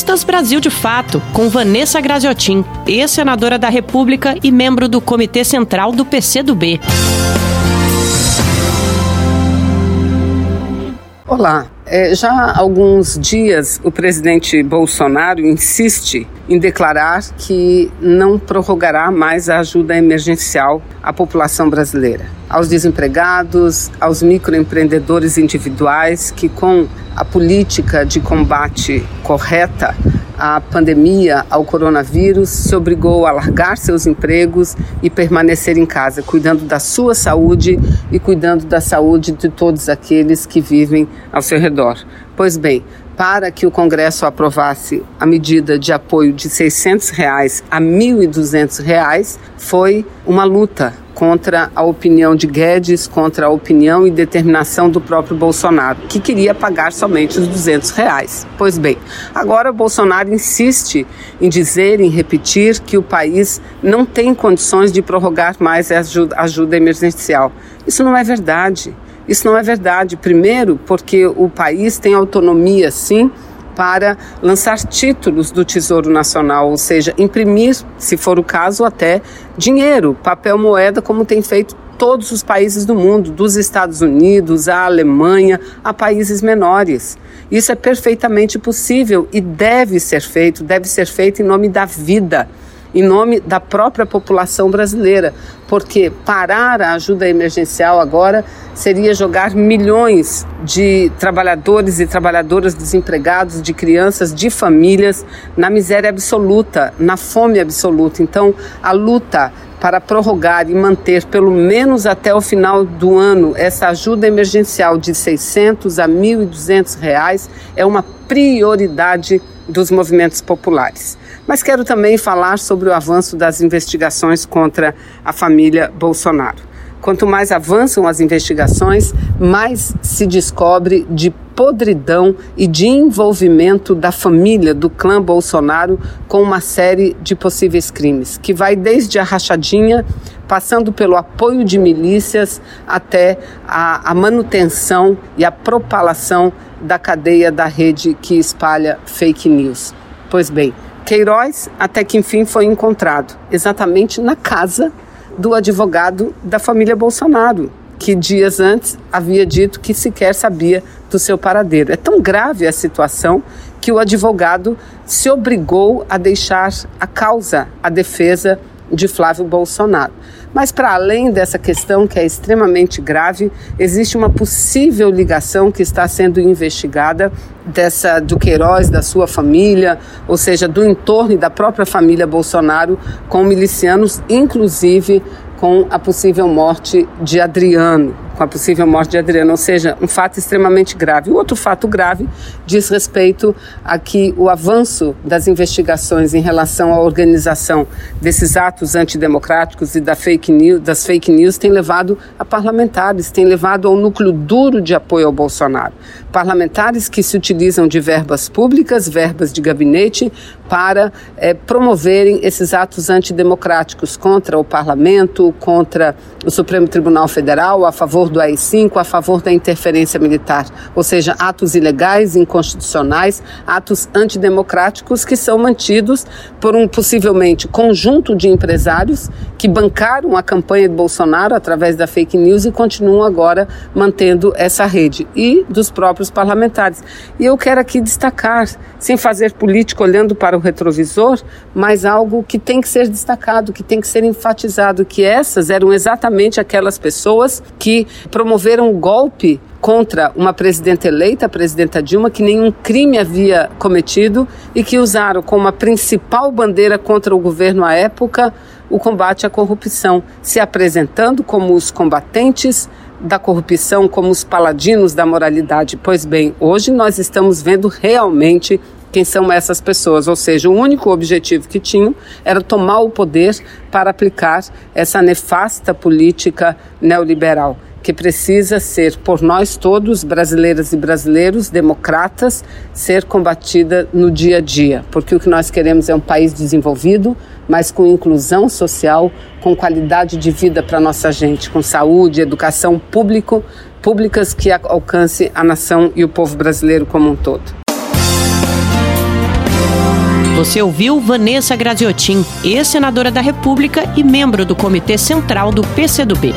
Entrevistas Brasil de Fato, com Vanessa Graziotin, ex-senadora da República e membro do Comitê Central do PCdoB. Olá, é, já há alguns dias o presidente Bolsonaro insiste em declarar que não prorrogará mais a ajuda emergencial à população brasileira, aos desempregados, aos microempreendedores individuais que, com a política de combate correta à pandemia, ao coronavírus, se obrigou a largar seus empregos e permanecer em casa, cuidando da sua saúde e cuidando da saúde de todos aqueles que vivem ao seu redor. Pois bem, para que o Congresso aprovasse a medida de apoio de 600 reais a 1.200 reais, foi uma luta contra a opinião de Guedes, contra a opinião e determinação do próprio Bolsonaro, que queria pagar somente os 200 reais. Pois bem, agora Bolsonaro insiste em dizer, em repetir, que o país não tem condições de prorrogar mais a ajuda emergencial. Isso não é verdade. Isso não é verdade. Primeiro, porque o país tem autonomia, sim, para lançar títulos do Tesouro Nacional, ou seja, imprimir, se for o caso, até dinheiro, papel moeda, como tem feito todos os países do mundo, dos Estados Unidos à Alemanha, a países menores. Isso é perfeitamente possível e deve ser feito, deve ser feito em nome da vida em nome da própria população brasileira, porque parar a ajuda emergencial agora seria jogar milhões de trabalhadores e trabalhadoras desempregados, de crianças, de famílias na miséria absoluta, na fome absoluta. Então, a luta para prorrogar e manter pelo menos até o final do ano essa ajuda emergencial de 600 a 1.200 reais é uma prioridade dos movimentos populares. Mas quero também falar sobre o avanço das investigações contra a família Bolsonaro. Quanto mais avançam as investigações, mais se descobre de podridão e de envolvimento da família do clã Bolsonaro com uma série de possíveis crimes, que vai desde a rachadinha, passando pelo apoio de milícias até a, a manutenção e a propalação da cadeia da rede que espalha fake news. Pois bem, Queiroz até que enfim foi encontrado, exatamente na casa do advogado da família Bolsonaro, que dias antes havia dito que sequer sabia do seu paradeiro. É tão grave a situação que o advogado se obrigou a deixar a causa, a defesa de Flávio Bolsonaro. Mas, para além dessa questão, que é extremamente grave, existe uma possível ligação que está sendo investigada dessa do Queiroz, da sua família, ou seja, do entorno e da própria família Bolsonaro com milicianos, inclusive com a possível morte de Adriano, com a possível morte de Adriano, ou seja, um fato extremamente grave. O outro fato grave diz respeito a que o avanço das investigações em relação à organização desses atos antidemocráticos e da fake news, das fake news tem levado a parlamentares, tem levado ao núcleo duro de apoio ao Bolsonaro. Parlamentares que se utilizam de verbas públicas, verbas de gabinete, para é, promoverem esses atos antidemocráticos contra o parlamento, contra o Supremo Tribunal Federal, a favor do AI-5, a favor da interferência militar, ou seja, atos ilegais, inconstitucionais, atos antidemocráticos que são mantidos por um possivelmente conjunto de empresários que bancaram a campanha de Bolsonaro através da fake news e continuam agora mantendo essa rede e dos próprios parlamentares. E eu quero aqui destacar, sem fazer política olhando para o retrovisor, mas algo que tem que ser destacado, que tem que ser enfatizado, que essas eram exatamente aquelas pessoas que promoveram o golpe contra uma presidenta eleita, a presidenta Dilma, que nenhum crime havia cometido e que usaram como a principal bandeira contra o governo à época o combate à corrupção, se apresentando como os combatentes da corrupção, como os paladinos da moralidade. Pois bem, hoje nós estamos vendo realmente quem são essas pessoas, ou seja, o único objetivo que tinham era tomar o poder para aplicar essa nefasta política neoliberal que precisa ser, por nós todos, brasileiras e brasileiros, democratas, ser combatida no dia a dia, porque o que nós queremos é um país desenvolvido, mas com inclusão social, com qualidade de vida para nossa gente, com saúde, educação público, públicas que alcance a nação e o povo brasileiro como um todo. Você ouviu Vanessa Graziotin, ex-senadora da República e membro do Comitê Central do PCdoB.